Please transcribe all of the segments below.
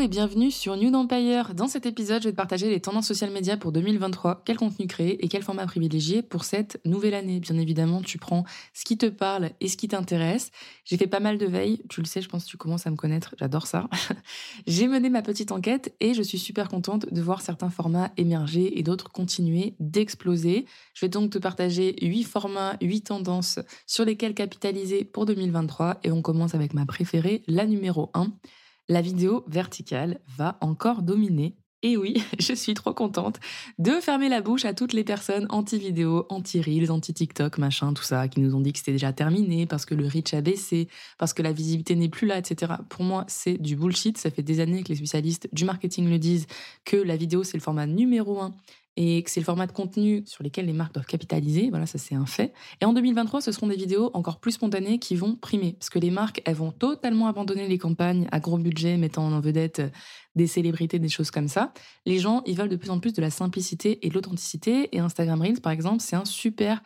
Et bienvenue sur New Empire. Dans cet épisode, je vais te partager les tendances social media pour 2023, quel contenu créer et quel format privilégier pour cette nouvelle année. Bien évidemment, tu prends ce qui te parle et ce qui t'intéresse. J'ai fait pas mal de veille, tu le sais, je pense que tu commences à me connaître, j'adore ça. J'ai mené ma petite enquête et je suis super contente de voir certains formats émerger et d'autres continuer d'exploser. Je vais donc te partager 8 formats, 8 tendances sur lesquelles capitaliser pour 2023 et on commence avec ma préférée, la numéro 1 la vidéo verticale va encore dominer. Et oui, je suis trop contente de fermer la bouche à toutes les personnes anti-vidéo, anti-reels, anti-TikTok, machin, tout ça, qui nous ont dit que c'était déjà terminé parce que le reach a baissé, parce que la visibilité n'est plus là, etc. Pour moi, c'est du bullshit. Ça fait des années que les spécialistes du marketing le disent que la vidéo, c'est le format numéro un et que c'est le format de contenu sur lesquels les marques doivent capitaliser. Voilà, ça c'est un fait. Et en 2023, ce seront des vidéos encore plus spontanées qui vont primer. Parce que les marques, elles vont totalement abandonner les campagnes à gros budget mettant en vedette des célébrités, des choses comme ça. Les gens, ils veulent de plus en plus de la simplicité et de l'authenticité. Et Instagram Reels, par exemple, c'est un super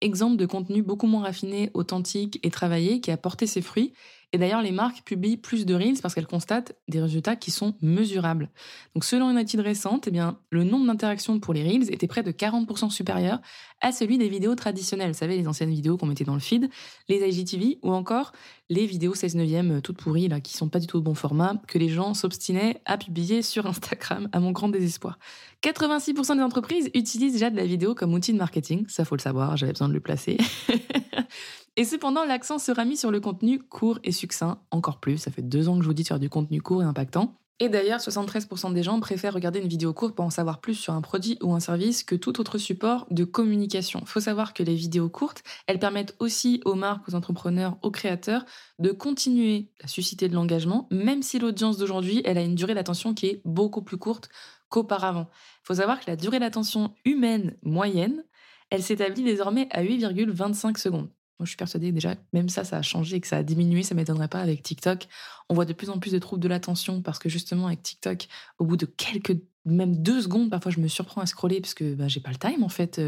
exemple de contenu beaucoup moins raffiné, authentique et travaillé qui a porté ses fruits et d'ailleurs, les marques publient plus de Reels parce qu'elles constatent des résultats qui sont mesurables. Donc, selon une étude récente, eh bien, le nombre d'interactions pour les Reels était près de 40% supérieur à celui des vidéos traditionnelles. Vous savez, les anciennes vidéos qu'on mettait dans le feed, les IGTV ou encore les vidéos 16 neuvième toutes pourries, là, qui sont pas du tout au bon format, que les gens s'obstinaient à publier sur Instagram, à mon grand désespoir. 86% des entreprises utilisent déjà de la vidéo comme outil de marketing. Ça, faut le savoir, j'avais besoin de le placer. Et cependant, l'accent sera mis sur le contenu court et succinct, encore plus. Ça fait deux ans que je vous dis de faire du contenu court et impactant. Et d'ailleurs, 73% des gens préfèrent regarder une vidéo courte pour en savoir plus sur un produit ou un service que tout autre support de communication. Faut savoir que les vidéos courtes, elles permettent aussi aux marques, aux entrepreneurs, aux créateurs de continuer à susciter de l'engagement, même si l'audience d'aujourd'hui, elle a une durée d'attention qui est beaucoup plus courte qu'auparavant. Faut savoir que la durée d'attention humaine moyenne, elle s'établit désormais à 8,25 secondes. Moi, je suis persuadée que déjà, même ça, ça a changé et que ça a diminué. Ça m'étonnerait pas avec TikTok. On voit de plus en plus de troubles de l'attention parce que justement, avec TikTok, au bout de quelques même deux secondes, parfois je me surprends à scroller parce que bah, j'ai pas le time en fait.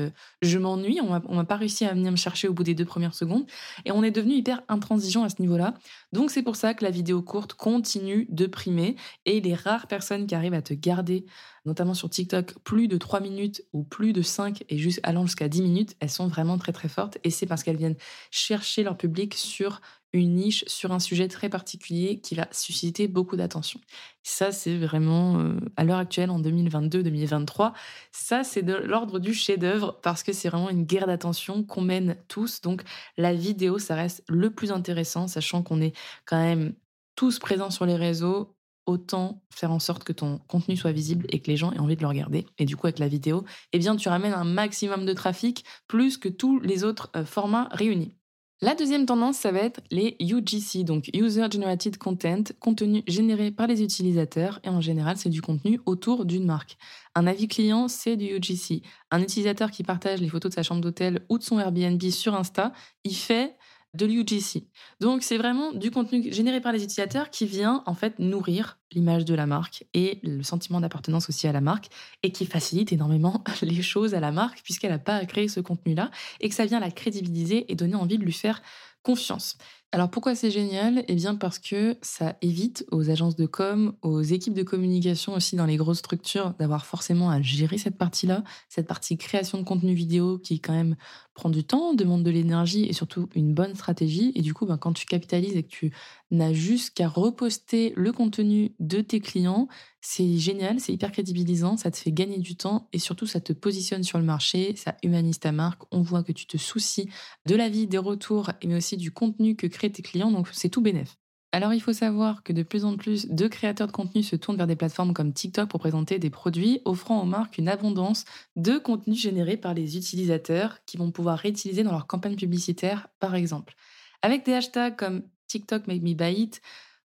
Je m'ennuie, on m'a pas réussi à venir me chercher au bout des deux premières secondes et on est devenu hyper intransigeant à ce niveau-là. Donc c'est pour ça que la vidéo courte continue de primer et les rares personnes qui arrivent à te garder, notamment sur TikTok, plus de trois minutes ou plus de 5 et juste allant jusqu'à 10 minutes, elles sont vraiment très très fortes et c'est parce qu'elles viennent chercher leur public sur une niche sur un sujet très particulier qui va susciter beaucoup d'attention. Ça, c'est vraiment, euh, à l'heure actuelle, en 2022-2023, ça, c'est de l'ordre du chef-d'œuvre parce que c'est vraiment une guerre d'attention qu'on mène tous. Donc, la vidéo, ça reste le plus intéressant, sachant qu'on est quand même tous présents sur les réseaux. Autant faire en sorte que ton contenu soit visible et que les gens aient envie de le regarder. Et du coup, avec la vidéo, eh bien, tu ramènes un maximum de trafic, plus que tous les autres euh, formats réunis. La deuxième tendance, ça va être les UGC, donc User Generated Content, contenu généré par les utilisateurs, et en général, c'est du contenu autour d'une marque. Un avis client, c'est du UGC. Un utilisateur qui partage les photos de sa chambre d'hôtel ou de son Airbnb sur Insta, il fait de l'UGC. Donc c'est vraiment du contenu généré par les utilisateurs qui vient en fait nourrir l'image de la marque et le sentiment d'appartenance aussi à la marque et qui facilite énormément les choses à la marque puisqu'elle n'a pas à créer ce contenu-là et que ça vient la crédibiliser et donner envie de lui faire confiance. Alors pourquoi c'est génial? Eh bien parce que ça évite aux agences de com, aux équipes de communication aussi dans les grosses structures d'avoir forcément à gérer cette partie-là, cette partie création de contenu vidéo qui quand même prend du temps, demande de l'énergie et surtout une bonne stratégie. Et du coup, ben, quand tu capitalises et que tu n'as juste qu'à reposter le contenu de tes clients, c'est génial, c'est hyper crédibilisant, ça te fait gagner du temps et surtout ça te positionne sur le marché, ça humanise ta marque, on voit que tu te soucies de la vie, des retours, mais aussi du contenu que tes clients, donc c'est tout bénef. Alors il faut savoir que de plus en plus de créateurs de contenu se tournent vers des plateformes comme TikTok pour présenter des produits offrant aux marques une abondance de contenu généré par les utilisateurs qui vont pouvoir réutiliser dans leur campagne publicitaire par exemple. Avec des hashtags comme TikTok Make Me Buy It,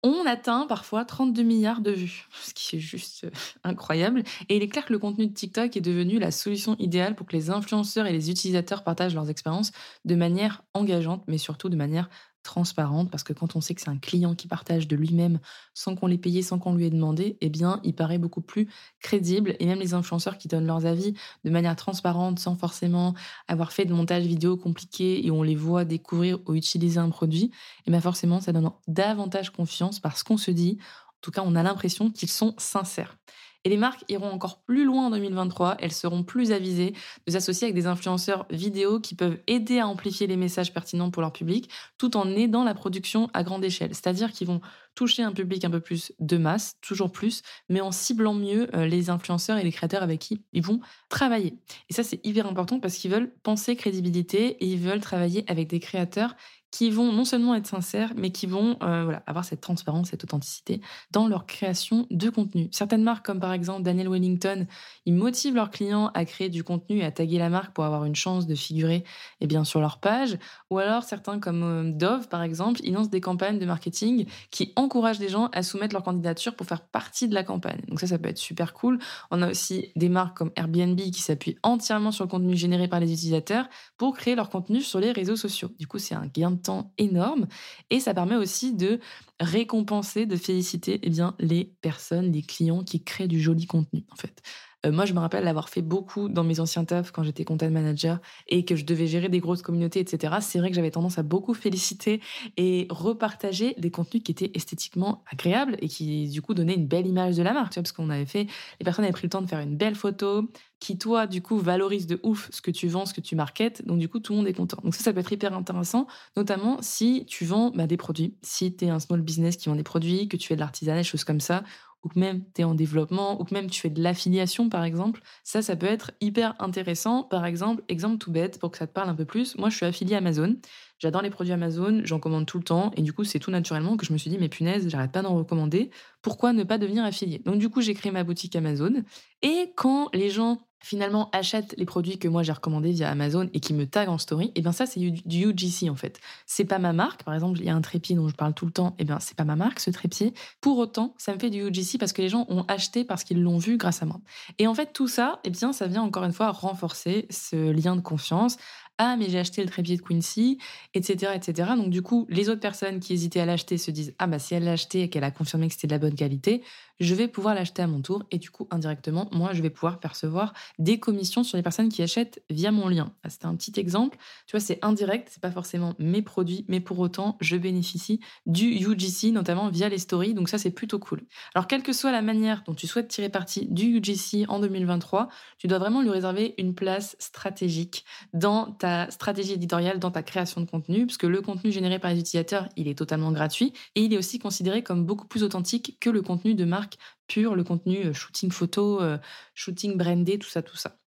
on atteint parfois 32 milliards de vues, ce qui est juste euh, incroyable. Et il est clair que le contenu de TikTok est devenu la solution idéale pour que les influenceurs et les utilisateurs partagent leurs expériences de manière engageante, mais surtout de manière transparente, parce que quand on sait que c'est un client qui partage de lui-même sans qu'on l'ait payé, sans qu'on lui ait demandé, eh bien, il paraît beaucoup plus crédible. Et même les influenceurs qui donnent leurs avis de manière transparente, sans forcément avoir fait de montage vidéo compliqué et on les voit découvrir ou utiliser un produit, eh bien forcément, ça donne davantage confiance parce qu'on se dit, en tout cas, on a l'impression qu'ils sont sincères. Et les marques iront encore plus loin en 2023. Elles seront plus avisées de s'associer avec des influenceurs vidéo qui peuvent aider à amplifier les messages pertinents pour leur public, tout en aidant la production à grande échelle. C'est-à-dire qu'ils vont toucher un public un peu plus de masse, toujours plus, mais en ciblant mieux euh, les influenceurs et les créateurs avec qui ils vont travailler. Et ça, c'est hyper important parce qu'ils veulent penser crédibilité et ils veulent travailler avec des créateurs qui vont non seulement être sincères, mais qui vont euh, avoir cette transparence, cette authenticité dans leur création de contenu. Certaines marques, comme par exemple Daniel Wellington, ils motivent leurs clients à créer du contenu et à taguer la marque pour avoir une chance de figurer eh bien, sur leur page. Ou alors certains, comme euh, Dove, par exemple, ils lancent des campagnes de marketing qui encouragent les gens à soumettre leur candidature pour faire partie de la campagne. Donc ça, ça peut être super cool. On a aussi des marques comme Airbnb qui s'appuient entièrement sur le contenu généré par les utilisateurs pour créer leur contenu sur les réseaux sociaux. Du coup, c'est un gain de temps énorme et ça permet aussi de récompenser, de féliciter eh bien, les personnes, les clients qui créent du joli contenu en fait. Euh, moi, je me rappelle l'avoir fait beaucoup dans mes anciens tafs quand j'étais content manager et que je devais gérer des grosses communautés, etc. C'est vrai que j'avais tendance à beaucoup féliciter et repartager des contenus qui étaient esthétiquement agréables et qui, du coup, donnaient une belle image de la marque, parce qu'on avait fait, les personnes avaient pris le temps de faire une belle photo qui, toi, du coup, valorise de ouf ce que tu vends, ce que tu marketes. Donc, du coup, tout le monde est content. Donc, ça, ça peut être hyper intéressant, notamment si tu vends bah, des produits. Si tu es un small business qui vend des produits, que tu fais de l'artisanat, choses comme ça, ou que même tu es en développement, ou que même tu fais de l'affiliation par exemple, ça, ça peut être hyper intéressant. Par exemple, exemple tout bête, pour que ça te parle un peu plus, moi je suis affiliée Amazon, j'adore les produits Amazon, j'en commande tout le temps, et du coup c'est tout naturellement que je me suis dit, mais punaise, j'arrête pas d'en recommander, pourquoi ne pas devenir affilié? Donc du coup j'ai créé ma boutique Amazon, et quand les gens finalement achètent les produits que moi j'ai recommandés via Amazon et qui me taguent en story, et eh bien ça c'est du UGC en fait. C'est pas ma marque, par exemple il y a un trépied dont je parle tout le temps, et eh bien c'est pas ma marque ce trépied. Pour autant, ça me fait du UGC parce que les gens ont acheté parce qu'ils l'ont vu grâce à moi. Et en fait tout ça, et eh bien ça vient encore une fois renforcer ce lien de confiance ah mais j'ai acheté le trépied de Quincy, etc., etc. Donc du coup, les autres personnes qui hésitaient à l'acheter se disent ah bah si elle l'a acheté et qu'elle a confirmé que c'était de la bonne qualité, je vais pouvoir l'acheter à mon tour et du coup indirectement, moi je vais pouvoir percevoir des commissions sur les personnes qui achètent via mon lien. Ah, c'était un petit exemple. Tu vois, c'est indirect, c'est pas forcément mes produits, mais pour autant, je bénéficie du UGC notamment via les stories. Donc ça c'est plutôt cool. Alors quelle que soit la manière dont tu souhaites tirer parti du UGC en 2023, tu dois vraiment lui réserver une place stratégique dans ta stratégie éditoriale dans ta création de contenu, puisque le contenu généré par les utilisateurs, il est totalement gratuit et il est aussi considéré comme beaucoup plus authentique que le contenu de marque pur, le contenu euh, shooting photo, euh, shooting brandé, tout ça, tout ça.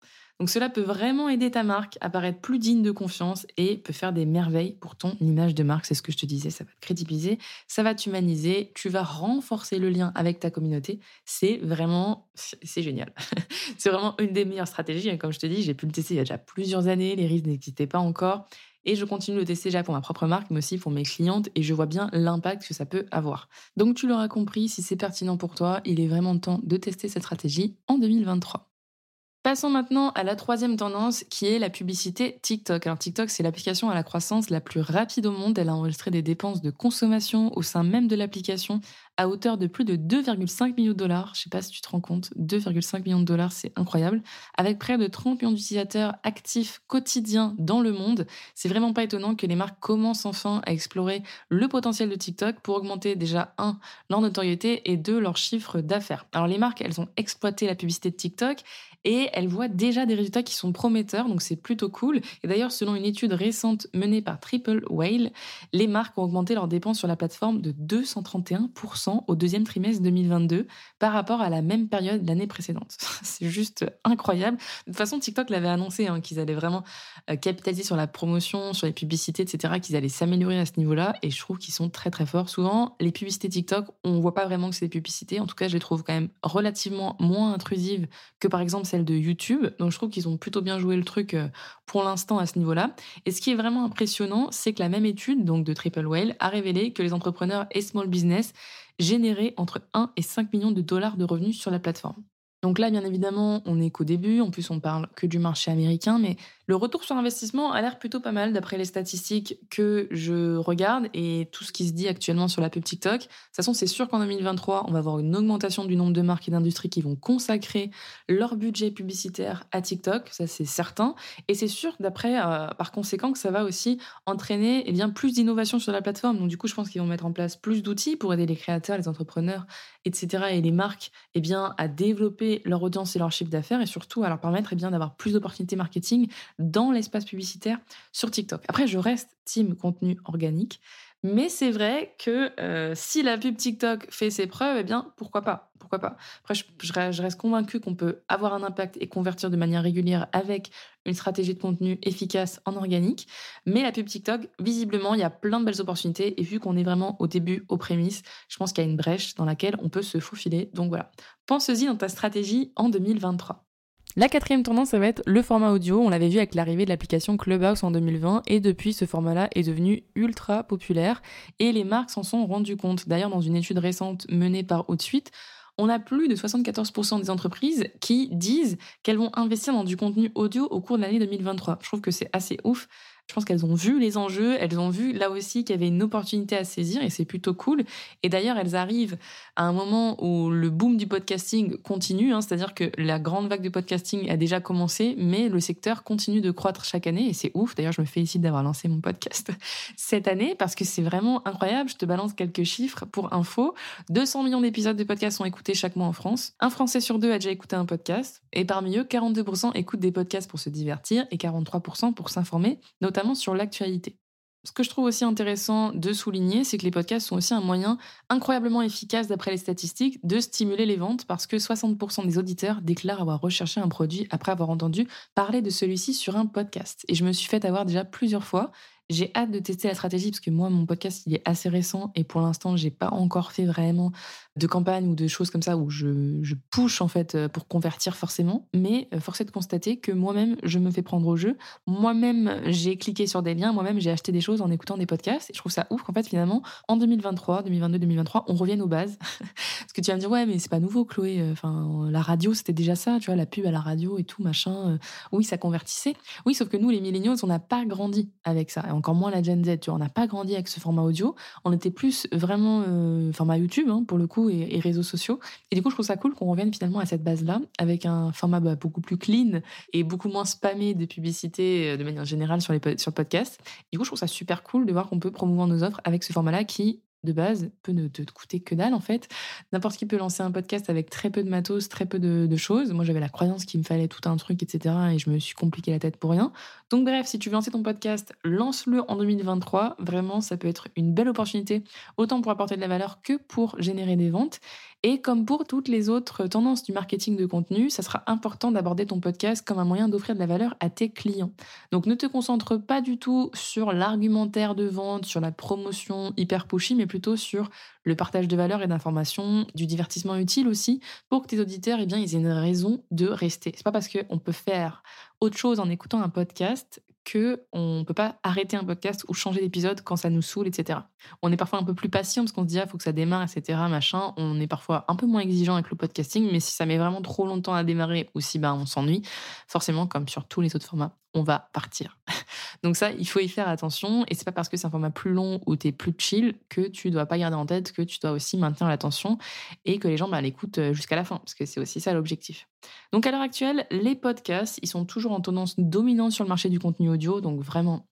Donc cela peut vraiment aider ta marque à paraître plus digne de confiance et peut faire des merveilles pour ton image de marque. C'est ce que je te disais, ça va te crédibiliser, ça va t'humaniser, tu vas renforcer le lien avec ta communauté. C'est vraiment, c'est génial. c'est vraiment une des meilleures stratégies. Comme je te dis, j'ai pu le tester il y a déjà plusieurs années, les risques n'existaient pas encore. Et je continue de tester déjà pour ma propre marque, mais aussi pour mes clientes, et je vois bien l'impact que ça peut avoir. Donc tu l'auras compris, si c'est pertinent pour toi, il est vraiment temps de tester cette stratégie en 2023. Passons maintenant à la troisième tendance qui est la publicité TikTok. Alors TikTok, c'est l'application à la croissance la plus rapide au monde. Elle a enregistré des dépenses de consommation au sein même de l'application à hauteur de plus de 2,5 millions de dollars. Je sais pas si tu te rends compte, 2,5 millions de dollars, c'est incroyable. Avec près de 30 millions d'utilisateurs actifs quotidiens dans le monde, c'est vraiment pas étonnant que les marques commencent enfin à explorer le potentiel de TikTok pour augmenter déjà, un, leur notoriété et deux, leur chiffre d'affaires. Alors les marques, elles ont exploité la publicité de TikTok et elles voient déjà des résultats qui sont prometteurs, donc c'est plutôt cool. Et d'ailleurs, selon une étude récente menée par Triple Whale, les marques ont augmenté leurs dépenses sur la plateforme de 231% 30% au deuxième trimestre 2022 par rapport à la même période l'année précédente. C'est juste incroyable. De toute façon, TikTok l'avait annoncé hein, qu'ils allaient vraiment euh, capitaliser sur la promotion, sur les publicités, etc., qu'ils allaient s'améliorer à ce niveau-là. Et je trouve qu'ils sont très très forts. Souvent, les publicités TikTok, on voit pas vraiment que c'est des publicités. En tout cas, je les trouve quand même relativement moins intrusives que par exemple celles de YouTube. Donc je trouve qu'ils ont plutôt bien joué le truc euh, pour l'instant à ce niveau-là. Et ce qui est vraiment impressionnant, c'est que la même étude, donc de Triple Whale, a révélé que les entrepreneurs et small business généraient entre 1 et 5 millions de dollars de revenus sur la plateforme. Donc là, bien évidemment, on n'est qu'au début. En plus, on parle que du marché américain, mais le retour sur investissement a l'air plutôt pas mal d'après les statistiques que je regarde et tout ce qui se dit actuellement sur la pub TikTok. De toute façon, c'est sûr qu'en 2023, on va avoir une augmentation du nombre de marques et d'industries qui vont consacrer leur budget publicitaire à TikTok. Ça, c'est certain. Et c'est sûr, d'après, euh, par conséquent, que ça va aussi entraîner eh bien, plus d'innovation sur la plateforme. Donc, du coup, je pense qu'ils vont mettre en place plus d'outils pour aider les créateurs, les entrepreneurs, etc. et les marques eh bien, à développer leur audience et leur chiffre d'affaires et surtout à leur permettre eh d'avoir plus d'opportunités marketing dans l'espace publicitaire sur TikTok. Après, je reste team contenu organique, mais c'est vrai que euh, si la pub TikTok fait ses preuves, eh bien, pourquoi pas Pourquoi pas Après, je, je reste convaincue qu'on peut avoir un impact et convertir de manière régulière avec une stratégie de contenu efficace en organique. Mais la pub TikTok, visiblement, il y a plein de belles opportunités. Et vu qu'on est vraiment au début, aux prémices, je pense qu'il y a une brèche dans laquelle on peut se faufiler. Donc voilà, pense-y dans ta stratégie en 2023. La quatrième tendance, ça va être le format audio. On l'avait vu avec l'arrivée de l'application Clubhouse en 2020 et depuis, ce format-là est devenu ultra populaire et les marques s'en sont rendues compte. D'ailleurs, dans une étude récente menée par Outsuite, on a plus de 74% des entreprises qui disent qu'elles vont investir dans du contenu audio au cours de l'année 2023. Je trouve que c'est assez ouf. Je pense qu'elles ont vu les enjeux, elles ont vu là aussi qu'il y avait une opportunité à saisir et c'est plutôt cool. Et d'ailleurs, elles arrivent à un moment où le boom du podcasting continue, hein, c'est-à-dire que la grande vague du podcasting a déjà commencé, mais le secteur continue de croître chaque année et c'est ouf. D'ailleurs, je me félicite d'avoir lancé mon podcast cette année parce que c'est vraiment incroyable. Je te balance quelques chiffres pour info. 200 millions d'épisodes de podcasts sont écoutés chaque mois en France. Un Français sur deux a déjà écouté un podcast et parmi eux, 42% écoutent des podcasts pour se divertir et 43% pour s'informer, notamment sur l'actualité. Ce que je trouve aussi intéressant de souligner, c'est que les podcasts sont aussi un moyen incroyablement efficace, d'après les statistiques, de stimuler les ventes parce que 60% des auditeurs déclarent avoir recherché un produit après avoir entendu parler de celui-ci sur un podcast. Et je me suis fait avoir déjà plusieurs fois j'ai hâte de tester la stratégie parce que moi, mon podcast, il est assez récent et pour l'instant, j'ai pas encore fait vraiment de campagne ou de choses comme ça où je, je push en fait euh, pour convertir forcément. Mais euh, force est de constater que moi-même, je me fais prendre au jeu. Moi-même, j'ai cliqué sur des liens. Moi-même, j'ai acheté des choses en écoutant des podcasts. Et je trouve ça ouf qu'en fait, finalement, en 2023, 2022, 2023, on revienne aux bases. parce que tu vas me dire, ouais, mais c'est pas nouveau, Chloé. Enfin, la radio, c'était déjà ça, tu vois, la pub à la radio et tout, machin. Oui, ça convertissait. Oui, sauf que nous, les milléniaux, on n'a pas grandi avec ça encore moins la Gen Z. Tu on n'a pas grandi avec ce format audio. On était plus vraiment euh, format YouTube, hein, pour le coup, et, réseaux sociaux. Et du coup, je trouve ça cool qu'on revienne finalement à cette base-là, avec un format bah, beaucoup plus clean et beaucoup moins spammé de publicité euh, de manière générale sur, les, sur le podcast. Du coup, je trouve ça super cool de voir qu'on peut promouvoir nos offres avec ce format-là qui de base peut ne te coûter que dalle en fait. N'importe qui peut lancer un podcast avec très peu de matos, très peu de, choses. Moi j'avais la croyance qu'il me fallait tout un truc, etc. Et je me suis compliqué la tête pour rien. Donc bref, si tu veux lancer ton podcast, lance-le en 2023. Vraiment, ça peut être une belle opportunité, autant pour apporter de la valeur que pour générer des ventes. Et comme pour toutes les autres tendances du marketing de contenu, ça sera important d'aborder ton podcast comme un moyen d'offrir de la valeur à tes clients. Donc ne te concentre pas du tout sur l'argumentaire de vente, sur la promotion hyper pushy, mais plutôt sur le partage de valeur et d'informations, du divertissement utile aussi, pour que tes auditeurs, eh bien, aient une raison de rester. C'est pas parce qu'on peut faire autre chose en écoutant un podcast que on peut pas arrêter un podcast ou changer d'épisode quand ça nous saoule, etc. On est parfois un peu plus patient parce qu'on se dit ah faut que ça démarre, etc. Machin. On est parfois un peu moins exigeant avec le podcasting, mais si ça met vraiment trop longtemps à démarrer ou si bah on s'ennuie, forcément comme sur tous les autres formats, on va partir. Donc ça, il faut y faire attention. Et c'est pas parce que c'est un format plus long ou t'es plus chill que tu dois pas garder en tête que tu dois aussi maintenir l'attention et que les gens bah, l'écoutent euh, jusqu'à la fin, parce que c'est aussi ça l'objectif. Donc à l'heure actuelle, les podcasts, ils sont toujours en tendance dominante sur le marché du contenu audio. Donc vraiment,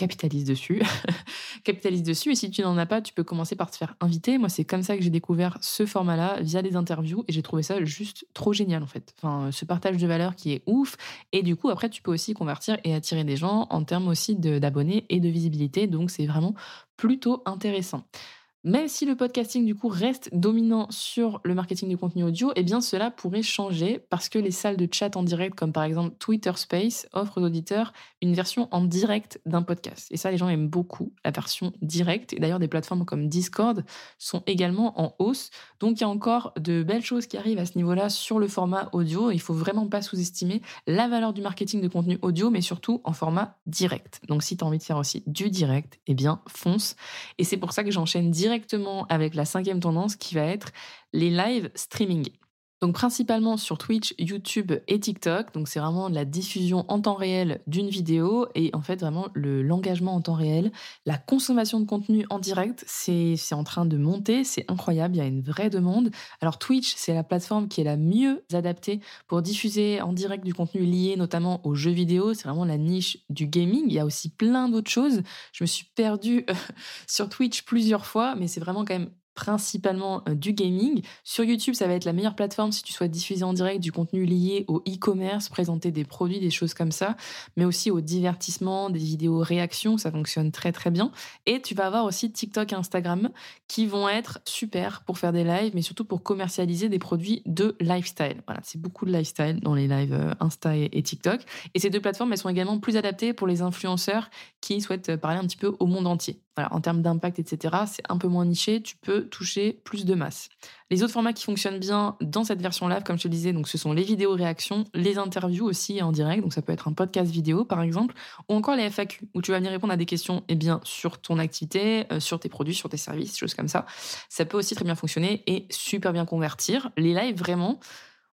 capitalise dessus. capitalise dessus. Et si tu n'en as pas, tu peux commencer par te faire inviter. Moi, c'est comme ça que j'ai découvert ce format-là via des interviews et j'ai trouvé ça juste trop génial en fait. Ce partage de valeur qui est ouf. Et du coup, après, tu peux aussi convertir et attirer des gens en termes aussi d'abonnés et de visibilité. Donc, c'est vraiment plutôt intéressant. Même si le podcasting du coup reste dominant sur le marketing du contenu audio, eh bien cela pourrait changer parce que les salles de chat en direct, comme par exemple Twitter Space, offrent aux auditeurs une version en direct d'un podcast. Et ça, les gens aiment beaucoup la version directe. Et d'ailleurs, des plateformes comme Discord sont également en hausse. Donc il y a encore de belles choses qui arrivent à ce niveau-là sur le format audio. Il faut vraiment pas sous-estimer la valeur du marketing de contenu audio, mais surtout en format direct. Donc si tu as envie de faire aussi du direct, eh bien fonce. Et c'est pour ça que j'enchaîne direct directement avec la cinquième tendance qui va être les live streaming. Donc principalement sur Twitch, YouTube et TikTok. Donc c'est vraiment la diffusion en temps réel d'une vidéo et en fait vraiment le l'engagement en temps réel, la consommation de contenu en direct, c'est en train de monter, c'est incroyable, il y a une vraie demande. Alors Twitch, c'est la plateforme qui est la mieux adaptée pour diffuser en direct du contenu lié notamment aux jeux vidéo, c'est vraiment la niche du gaming. Il y a aussi plein d'autres choses. Je me suis perdue sur Twitch plusieurs fois, mais c'est vraiment quand même principalement euh, du gaming. Sur YouTube, ça va être la meilleure plateforme si tu souhaites diffuser en direct du contenu lié au e-commerce, présenter des produits, des choses comme ça, mais aussi au divertissement, des vidéos réactions, ça fonctionne très très bien. Et tu vas avoir aussi TikTok et Instagram qui vont être super pour faire des lives, mais surtout pour commercialiser des produits de lifestyle. Voilà, c'est beaucoup de lifestyle dans les lives euh, Insta et TikTok. Et ces deux plateformes, elles sont également plus adaptées pour les influenceurs qui souhaitent parler un petit peu au monde entier en termes d'impact, etc., c'est un peu moins niché, tu peux toucher plus de masse. Les autres formats qui fonctionnent bien dans cette version live, comme je te le disais, donc ce sont les vidéos réactions, les interviews aussi en direct, donc ça peut être un podcast vidéo par exemple, ou encore les FAQ, où tu vas venir répondre à des questions eh bien, sur ton activité, euh, sur tes produits, sur tes services, choses comme ça. Ça peut aussi très bien fonctionner et super bien convertir. Les lives, vraiment,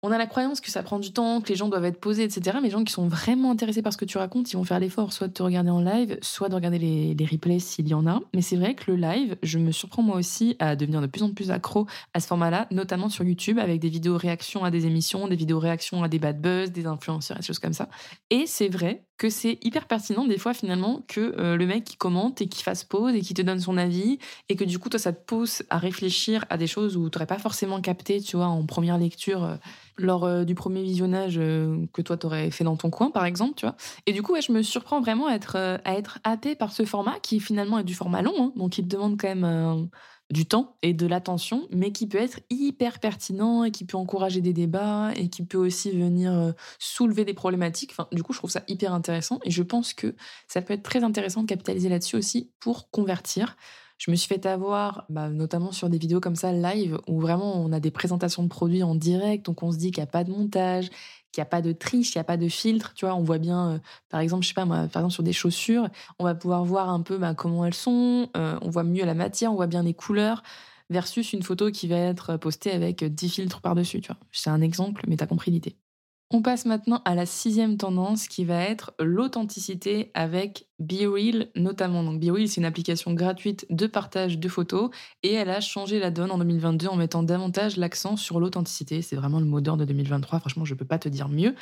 on a la croyance que ça prend du temps, que les gens doivent être posés, etc. Mais les gens qui sont vraiment intéressés par ce que tu racontes, ils vont faire l'effort soit de te regarder en live, soit de regarder les, replays s'il y en a. Mais c'est vrai que le live, je me surprends moi aussi à devenir de plus en plus accro à ce format-là, notamment sur YouTube, avec des vidéos réactions à des émissions, des vidéos réactions à des bad buzz, des influenceurs des choses comme ça. Et c'est vrai que c'est hyper pertinent des fois finalement que euh, le mec qui commente et qui fasse pause et qui te donne son avis et que du coup toi ça te pousse à réfléchir à des choses où tu n'aurais pas forcément capté, tu vois, en première lecture. Euh, lors euh, du premier visionnage euh, que toi t'aurais fait dans ton coin par exemple tu vois. Et du coup ouais, je me surprends vraiment à être euh, à être hâtée par ce format qui finalement est du format long hein, donc il demande quand même du temps et de l'attention mais qui peut être hyper pertinent et qui peut encourager des débats et qui peut aussi venir soulever des problématiques. Enfin du coup je trouve ça hyper intéressant et je pense que ça peut être très intéressant de capitaliser là-dessus aussi pour convertir je me suis fait avoir, bah, notamment sur des vidéos comme ça live, où vraiment on a des présentations de produits en direct, donc on se dit qu'il n'y a pas de montage, qu'il n'y a pas de triche, qu'il n'y a pas de filtre. Tu vois, on voit bien, euh, par exemple, je sais pas moi, par exemple sur des chaussures, on va pouvoir voir un peu bah, comment elles sont, euh, on voit mieux la matière, on voit bien les couleurs, versus une photo qui va être postée avec 10 filtres par-dessus. C'est un exemple, mais tu as compris l'idée. On passe maintenant à la sixième tendance qui va être l'authenticité avec BeReal notamment. Donc BeReal, c'est une application gratuite de partage de photos et elle a changé la donne en 2022 en mettant davantage l'accent sur l'authenticité. C'est vraiment le mot d'ordre de 2023. Franchement, je peux pas te dire mieux.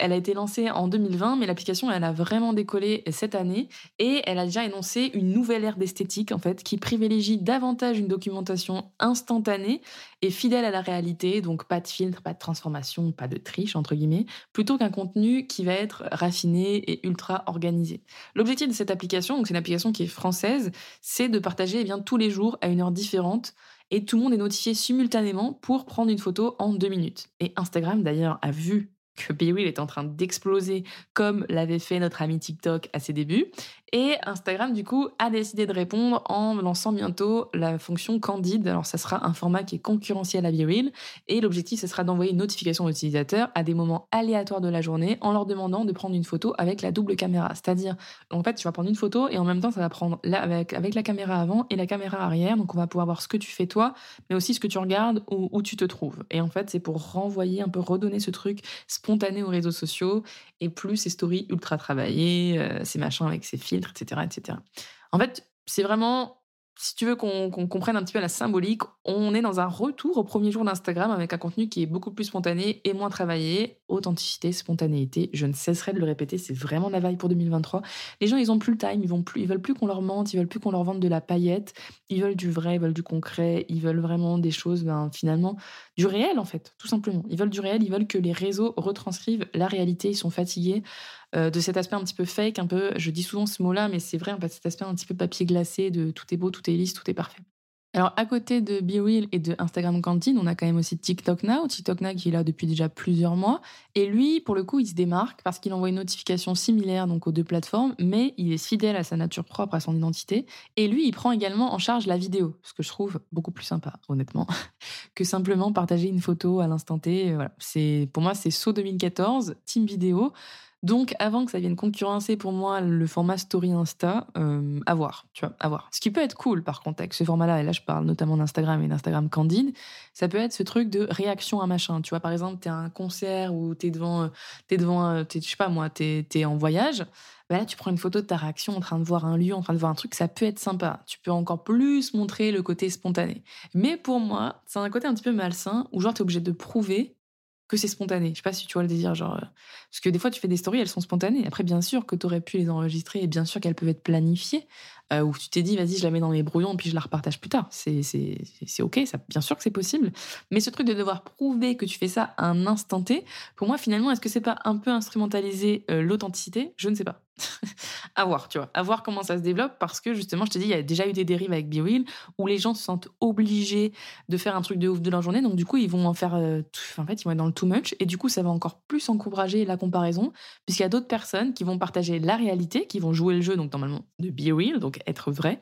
Elle a été lancée en 2020, mais l'application, elle a vraiment décollé cette année et elle a déjà énoncé une nouvelle ère d'esthétique, en fait, qui privilégie davantage une documentation instantanée et fidèle à la réalité. Donc pas de filtre, pas de transformation, pas de triche, entre guillemets, plutôt qu'un contenu qui va être raffiné et ultra organisé. L'objectif de cette application, donc c'est une application qui est française, c'est de partager eh bien, tous les jours à une heure différente et tout le monde est notifié simultanément pour prendre une photo en deux minutes. Et Instagram d'ailleurs a vu que BeReal est en train d'exploser comme l'avait fait notre ami TikTok à ses débuts. Et Instagram, du coup, a décidé de répondre en lançant bientôt la fonction Candid. Alors, ça sera un format qui est concurrentiel à BeReal. Et l'objectif, ce sera d'envoyer une notification aux utilisateurs à des moments aléatoires de la journée en leur demandant de prendre une photo avec la double caméra. C'est-à-dire, en fait, tu vas prendre une photo et en même temps, ça va prendre avec, avec la caméra avant et la caméra arrière. Donc, on va pouvoir voir ce que tu fais toi, mais aussi ce que tu regardes ou où tu te trouves. Et en fait, c'est pour renvoyer un peu, redonner ce truc spontané aux réseaux sociaux et plus ces stories ultra travaillées, euh, ces machins avec ces etc. En fait, c'est vraiment si tu veux qu'on comprenne un petit peu la symbolique, on est dans un retour au premier jour d'Instagram avec un contenu qui est beaucoup plus spontané et moins travaillé. Authenticité, spontanéité, je ne cesserai de le répéter, c'est vraiment la vaille pour 2023. Les gens, ils ont plus le time, ils vont plus, ils veulent plus qu'on leur mente, ils veulent plus qu'on leur vende de la paillette, ils veulent du vrai, ils veulent du concret, ils veulent vraiment des choses, ben, finalement, du réel en fait, tout simplement. Ils veulent du réel, ils veulent que les réseaux retranscrivent la réalité, ils sont fatigués euh, de cet aspect un petit peu fake, un peu, je dis souvent ce mot-là, mais c'est vrai, en fait, cet aspect un petit peu papier glacé de tout est beau, tout est lisse, tout est parfait. Alors, à côté de BeReal et de Instagram Cantine, on a quand même aussi TikTok Now. TikTok Now qui est là depuis déjà plusieurs mois. Et lui, pour le coup, il se démarque parce qu'il envoie une notification similaire donc aux deux plateformes, mais il est fidèle à sa nature propre, à son identité. Et lui, il prend également en charge la vidéo, ce que je trouve beaucoup plus sympa, honnêtement, que simplement partager une photo à l'instant T. Voilà. C'est, pour moi, c'est saut 2014, team vidéo. Donc, avant que ça vienne concurrencer pour moi le format Story Insta, euh, à voir, tu vois, à voir. Ce qui peut être cool, par contre, avec ce format-là, et là je parle notamment d'Instagram et d'Instagram Candide, ça peut être ce truc de réaction à machin. Tu vois, par exemple, t'es à un concert ou t'es devant, t'es devant, euh, t'es, je sais pas moi, t'es, t'es en voyage. Bah là, tu prends une photo de ta réaction en train de voir un lieu, en train de voir un truc, ça peut être sympa. Tu peux encore plus montrer le côté spontané. Mais pour moi, c'est un côté un petit peu malsain où genre t'es obligé de prouver que c'est spontané. Je sais pas si tu vois le désir, genre. Euh, parce que des fois, tu fais des stories, elles sont spontanées. Après, bien sûr que tu aurais pu les enregistrer et bien sûr qu'elles peuvent être planifiées. Euh, ou tu t'es dit, vas-y, je la mets dans mes brouillons et puis je la repartage plus tard. C'est, c'est, c'est OK, bien sûr que c'est possible. Mais ce truc de devoir prouver que tu fais ça à un instant T, pour moi, finalement, est-ce que c'est pas un peu instrumentaliser euh, l'authenticité? Je ne sais pas. à voir, tu vois, à voir comment ça se développe parce que justement, je te dis, il y a déjà eu des dérives avec BeReal où les gens se sentent obligés de faire un truc de ouf de leur journée, donc du coup, ils vont en faire, euh, en fait, ils vont être dans le too much. Et du coup, ça va encore plus encourager la comparaison puisqu'il y a d'autres personnes qui vont partager la réalité, qui vont jouer le jeu, donc normalement de BeReal, donc être vrai,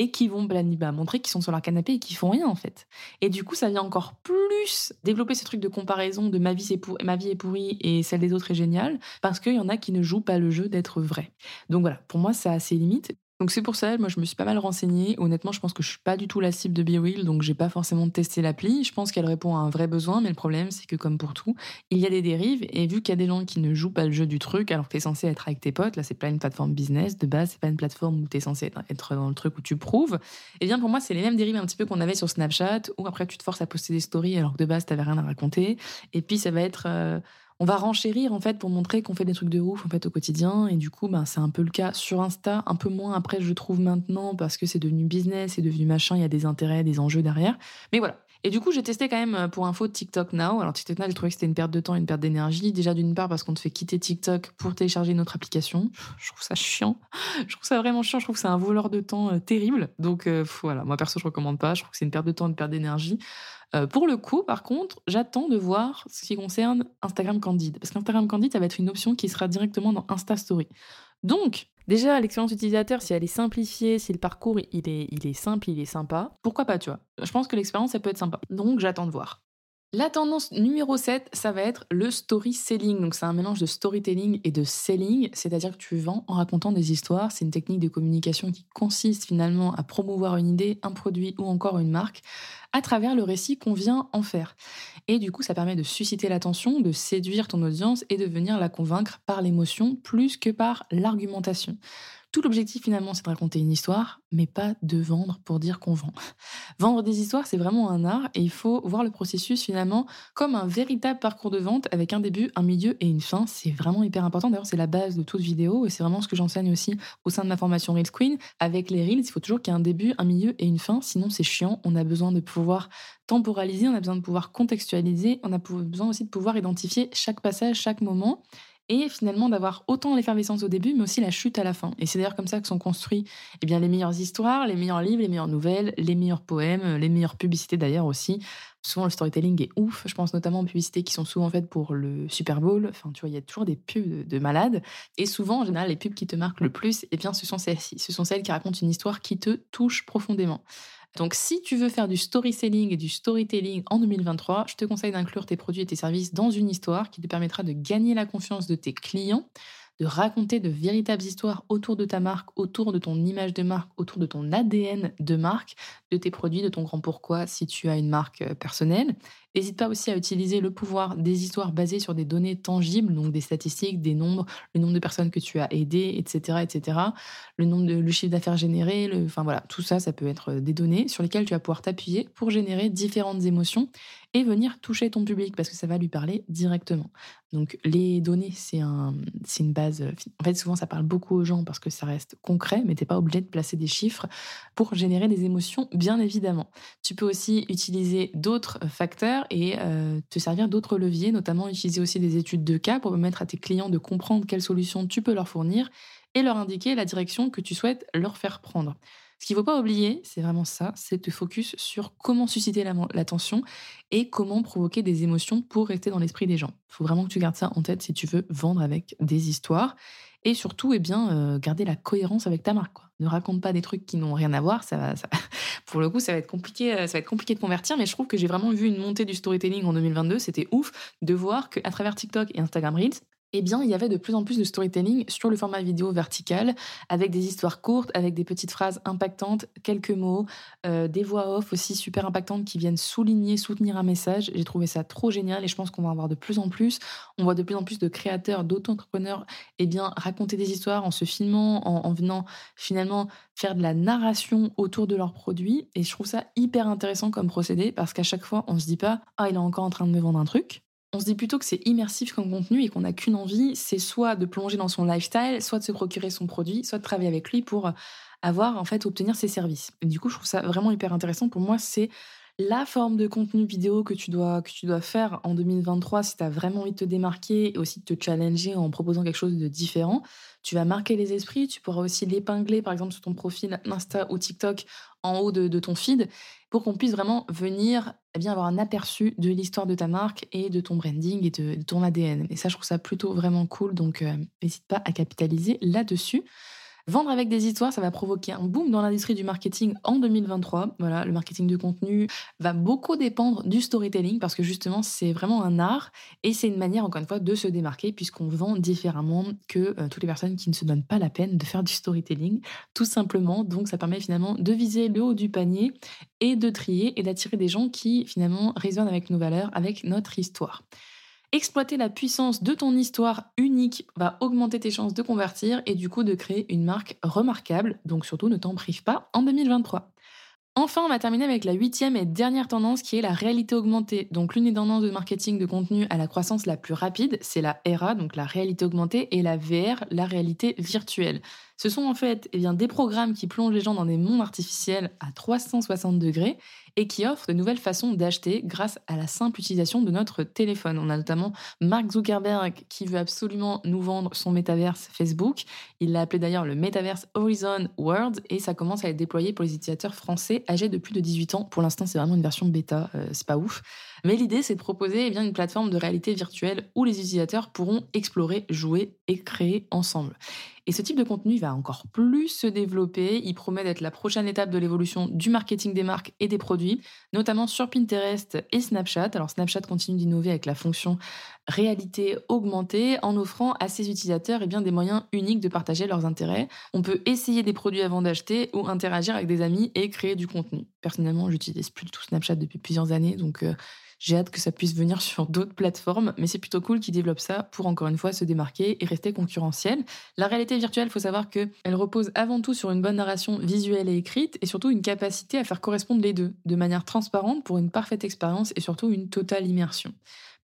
et qui vont bah, montrer qu'ils sont sur leur canapé et qu'ils font rien en fait. Et du coup, ça vient encore plus développer ce truc de comparaison de ma vie, ma vie est pourrie et celle des autres est géniale, parce qu'il y en a qui ne jouent pas le jeu d'être vrai. Donc voilà, pour moi, ça a ses limites. Donc c'est pour ça, moi je me suis pas mal renseignée. Honnêtement, je pense que je suis pas du tout la cible de BeReal, donc j'ai pas forcément testé l'appli. Je pense qu'elle répond à un vrai besoin, mais le problème c'est que comme pour tout, il y a des dérives et vu qu'il y a des gens qui ne jouent pas le jeu du truc alors que es censé être avec tes potes, là c'est pas une plateforme business de base, c'est pas une plateforme où tu es censé être dans le truc où tu prouves. Et eh bien pour moi c'est les mêmes dérives un petit peu qu'on avait sur Snapchat où après tu te forces à poster des stories alors que de base t'avais rien à raconter. Et puis ça va être euh, on va renchérir en fait pour montrer qu'on fait des trucs de ouf en fait au quotidien. Et du coup ben c'est un peu le cas sur Insta un peu moins après je trouve maintenant parce que c'est devenu business c'est devenu machin il y a des intérêts des enjeux derrière. Mais voilà et du coup j'ai testé quand même euh, pour info TikTok Now. Alors TikTok Now j'ai trouvé que c'était une perte de temps une perte d'énergie. Déjà d'une part parce qu'on te fait quitter TikTok pour télécharger une autre application. Je trouve ça chiant. Je trouve ça vraiment chiant. Je trouve que c'est un voleur de temps euh, terrible. Donc euh, voilà. Moi perso je recommande pas. Je trouve que c'est une perte de temps une perte d'énergie. Pour le coup, par contre, j'attends de voir ce qui concerne Instagram Candide. Parce qu'Instagram Candide, ça va être une option qui sera directement dans Insta Story. Donc, déjà, l'expérience utilisateur, si elle est simplifiée, si le parcours il est, il est simple, il est sympa, pourquoi pas, tu vois Je pense que l'expérience, ça peut être sympa. Donc, j'attends de voir. La tendance numéro 7, ça va être le story selling. Donc c'est un mélange de storytelling et de selling, c'est-à-dire que tu vends en racontant des histoires. C'est une technique de communication qui consiste finalement à promouvoir une idée, un produit ou encore une marque à travers le récit qu'on vient en faire. Et du coup, ça permet de susciter l'attention, de séduire ton audience et de venir la convaincre par l'émotion plus que par l'argumentation. Tout l'objectif finalement, c'est de raconter une histoire, mais pas de vendre pour dire qu'on vend. Vendre des histoires, c'est vraiment un art et il faut voir le processus finalement comme un véritable parcours de vente avec un début, un milieu et une fin. C'est vraiment hyper important. D'ailleurs, c'est la base de toute vidéo et c'est vraiment ce que j'enseigne aussi au sein de ma formation Reels Queen. Avec les Reels, il faut toujours qu'il y ait un début, un milieu et une fin. Sinon, c'est chiant. On a besoin de pouvoir temporaliser, on a besoin de pouvoir contextualiser, on a besoin aussi de pouvoir identifier chaque passage, chaque moment et finalement d'avoir autant l'effervescence au début, mais aussi la chute à la fin. Et c'est d'ailleurs comme ça que sont construits eh bien, les meilleures histoires, les meilleurs livres, les meilleures nouvelles, les meilleurs poèmes, les meilleures publicités d'ailleurs aussi. Souvent, le storytelling est ouf. Je pense notamment aux publicités qui sont souvent faites pour le Super Bowl. Enfin, tu vois, il y a toujours des pubs de, malades. Et souvent, en général, les pubs qui te marquent le plus, eh bien, ce sont celles-ci. Ce sont celles qui racontent une histoire qui te touche profondément. Donc, si tu veux faire du story selling et du storytelling en 2023, je te conseille d'inclure tes produits et tes services dans une histoire qui te permettra de gagner la confiance de tes clients, de raconter de véritables histoires autour de ta marque, autour de ton image de marque, autour de ton ADN de marque, de tes produits, de ton grand pourquoi si tu as une marque euh, personnelle. N'hésite pas aussi à utiliser le pouvoir des histoires basées sur des données tangibles, donc des statistiques, des nombres, le nombre de personnes que tu as aidées, etc., etc., le nombre de le chiffre d'affaires généré, enfin voilà, tout ça, ça peut être euh, des données sur lesquelles tu vas pouvoir t'appuyer pour générer différentes émotions et venir toucher ton public parce que ça va lui parler directement. Donc les données, c'est un, une base. Euh, en fait, souvent ça parle beaucoup aux gens parce que ça reste concret, mais t'es pas obligé de placer des chiffres pour générer des émotions, bien évidemment. Tu peux aussi utiliser d'autres facteurs et euh, te servir d'autres leviers, notamment utiliser aussi des études de cas pour permettre à tes clients de comprendre quelles solutions tu peux leur fournir et leur indiquer la direction que tu souhaites leur faire prendre. Ce qu'il ne faut pas oublier, c'est vraiment ça, c'est de te focus sur comment susciter l'attention et comment provoquer des émotions pour rester dans l'esprit des gens. Il faut vraiment que tu gardes ça en tête si tu veux vendre avec des histoires. Et surtout, eh bien, euh, garder la cohérence avec ta marque. Ne raconte pas des trucs qui n'ont rien à voir. Ça va, pour le coup, ça va être compliqué. Euh, ça va être compliqué de convertir. Mais je trouve que j'ai vraiment vu une montée du storytelling en 2022. C'était ouf de voir qu'à travers TikTok et Instagram Reels, eh bien, il y avait de plus en plus de storytelling sur le format vidéo vertical, avec des histoires courtes, avec des petites phrases impactantes, quelques mots, euh, des voix off aussi super impactantes qui viennent souligner, soutenir un message. J'ai trouvé ça trop génial et je pense qu'on va en voir de plus en plus. On voit de plus en plus de créateurs, d'auto-entrepreneurs, eh bien, raconter des histoires en se filmant, en, en venant finalement faire de la narration autour de leurs produits. Et je trouve ça hyper intéressant comme procédé parce qu'à chaque fois, on se dit pas, ah, il est encore en train de me vendre un truc on se dit plutôt que c'est immersif comme contenu et qu'on n'a qu'une envie, c'est soit de plonger dans son lifestyle, soit de se procurer son produit, soit de travailler avec lui pour avoir, en fait, obtenir ses services. Du coup, je trouve ça vraiment hyper intéressant. Pour moi, c'est la forme de contenu vidéo que tu dois, que tu dois faire en 2023 si tu as vraiment envie de te démarquer et aussi de te challenger en proposant quelque chose de différent. Tu vas marquer les esprits, tu pourras aussi l'épingler par exemple sur ton profil Insta ou TikTok en haut de, ton feed pour qu'on puisse vraiment venir eh bien, avoir un aperçu de l'histoire de ta marque et de ton branding et de, ton ADN. Et ça, je trouve ça plutôt vraiment cool, donc euh, n'hésite pas à capitaliser là-dessus. Vendre avec des histoires, ça va provoquer un boom dans l'industrie du marketing en 2023. Voilà, le marketing de contenu va beaucoup dépendre du storytelling parce que justement, c'est vraiment un art et c'est une manière, encore une fois, de se démarquer puisqu'on vend différemment que euh, toutes les personnes qui ne se donnent pas la peine de faire du storytelling, tout simplement. Donc, ça permet finalement de viser le haut du panier et de trier et d'attirer des gens qui finalement résonnent avec nos valeurs, avec notre histoire. Exploiter la puissance de ton histoire unique va augmenter tes chances de convertir et du coup de créer une marque remarquable. Donc surtout ne t'en prive pas en 2023. Enfin, on va terminer avec la huitième et dernière tendance qui est la réalité augmentée. Donc l'une des tendances de marketing de contenu à la croissance la plus rapide, c'est la RA, donc la réalité augmentée, et la VR, la réalité virtuelle. Ce sont en fait eh bien, des programmes qui plongent les gens dans des mondes artificiels à 360 degrés et qui offrent de nouvelles façons d'acheter grâce à la simple utilisation de notre téléphone. On a notamment Mark Zuckerberg qui veut absolument nous vendre son métaverse Facebook. Il l'a appelé d'ailleurs le Metaverse Horizon World et ça commence à être déployé pour les utilisateurs français âgés de plus de 18 ans. Pour l'instant, c'est vraiment une version bêta, euh, c'est pas ouf. Mais l'idée, c'est de proposer eh bien, une plateforme de réalité virtuelle où les utilisateurs pourront explorer, jouer et créer ensemble. Et ce type de contenu va encore plus se développer. Il promet d'être la prochaine étape de l'évolution du marketing des marques et des produits, notamment sur Pinterest et Snapchat. Alors Snapchat continue d'innover avec la fonction réalité augmentée en offrant à ses utilisateurs eh des moyens uniques de partager leurs intérêts. On peut essayer des produits avant d'acheter ou interagir avec des amis et créer du contenu. Personnellement, j'utilise plus du tout Snapchat depuis plusieurs années, donc euh, j'ai hâte que ça puisse venir sur d'autres plateformes, mais c'est plutôt cool qu'ils développent ça pour encore une fois se démarquer et rester concurrentiel. La réalité virtuelle, faut savoir qu'elle repose avant tout sur une bonne narration visuelle et écrite et surtout une capacité à faire correspondre les deux de manière transparente pour une parfaite expérience et surtout une totale immersion.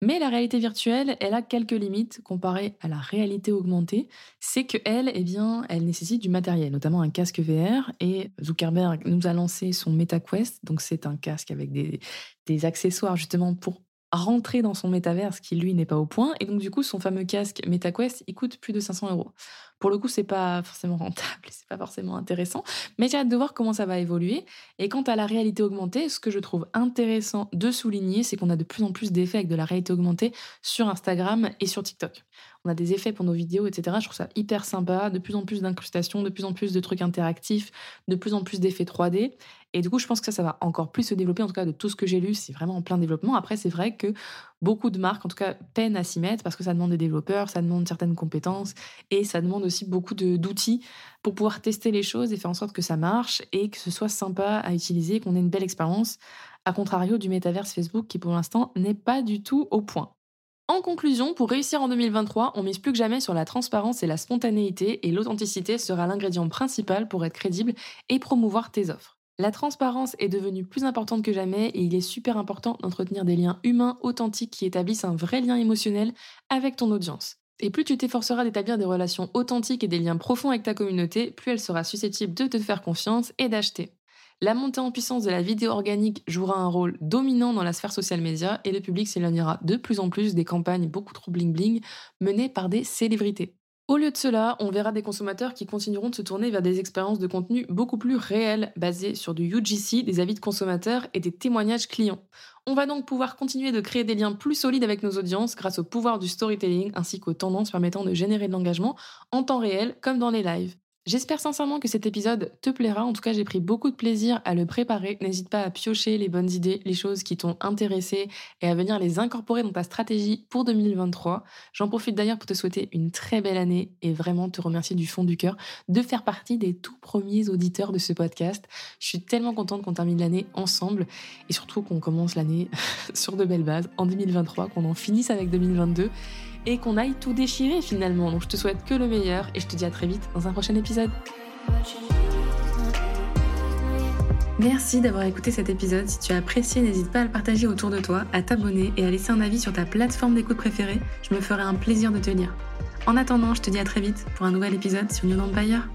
Mais la réalité virtuelle, elle a quelques limites comparée à la réalité augmentée. C'est que elle, eh bien, elle nécessite du matériel, notamment un casque VR. Et Zuckerberg nous a lancé son MetaQuest, donc c'est un casque avec des, des accessoires justement pour rentrer dans son métaverse qui lui n'est pas au point et donc du coup son fameux casque MetaQuest il coûte plus de 500 euros. Pour le coup c'est pas forcément rentable, c'est pas forcément intéressant, mais j'ai hâte de voir comment ça va évoluer. Et quant à la réalité augmentée, ce que je trouve intéressant de souligner, c'est qu'on a de plus en plus d'effets avec de la réalité augmentée sur Instagram et sur TikTok. On a des effets pour nos vidéos, etc. Je trouve ça hyper sympa, de plus en plus d'incrustations, de plus en plus de trucs interactifs, de plus en plus d'effets 3D. Et du coup, je pense que ça, ça va encore plus se développer. En tout cas, de tout ce que j'ai lu, c'est vraiment en plein développement. Après, c'est vrai que beaucoup de marques, en tout cas, peinent à s'y mettre parce que ça demande des développeurs, ça demande certaines compétences et ça demande aussi beaucoup d'outils pour pouvoir tester les choses et faire en sorte que ça marche et que ce soit sympa à utiliser, qu'on ait une belle expérience. À contrario du métaverse Facebook qui, pour l'instant, n'est pas du tout au point. En conclusion, pour réussir en 2023, on mise plus que jamais sur la transparence et la spontanéité et l'authenticité sera l'ingrédient principal pour être crédible et promouvoir tes offres. La transparence est devenue plus importante que jamais et il est super important d'entretenir des liens humains authentiques qui établissent un vrai lien émotionnel avec ton audience. Et plus tu t'efforceras d'établir des relations authentiques et des liens profonds avec ta communauté, plus elle sera susceptible de te faire confiance et d'acheter. La montée en puissance de la vidéo organique jouera un rôle dominant dans la sphère social média et le public s'éloignera de plus en plus des campagnes beaucoup trop bling bling menées par des célébrités. Au lieu de cela, on verra des consommateurs qui continueront de se tourner vers des expériences de contenu beaucoup plus réelles, basées sur du UGC, des avis de consommateurs et des témoignages clients. On va donc pouvoir continuer de créer des liens plus solides avec nos audiences grâce au pouvoir du storytelling ainsi qu'aux tendances permettant de générer de l'engagement en temps réel comme dans les lives. J'espère sincèrement que cet épisode te plaira. En tout cas, j'ai pris beaucoup de plaisir à le préparer. N'hésite pas à piocher les bonnes idées, les choses qui t'ont intéressé et à venir les incorporer dans ta stratégie pour 2023. J'en profite d'ailleurs pour te souhaiter une très belle année et vraiment te remercier du fond du cœur de faire partie des tout premiers auditeurs de ce podcast. Je suis tellement contente qu'on termine l'année ensemble et surtout qu'on commence l'année sur de belles bases en 2023, qu'on en finisse avec 2022 et qu'on aille tout déchirer finalement. Donc je te souhaite que le meilleur et je te dis à très vite dans un prochain épisode. Merci d'avoir écouté cet épisode. Si tu as apprécié, n'hésite pas à le partager autour de toi, à t'abonner et à laisser un avis sur ta plateforme d'écoute préférée. Je me ferai un plaisir de te lire. En attendant, je te dis à très vite pour un nouvel épisode sur New Empire.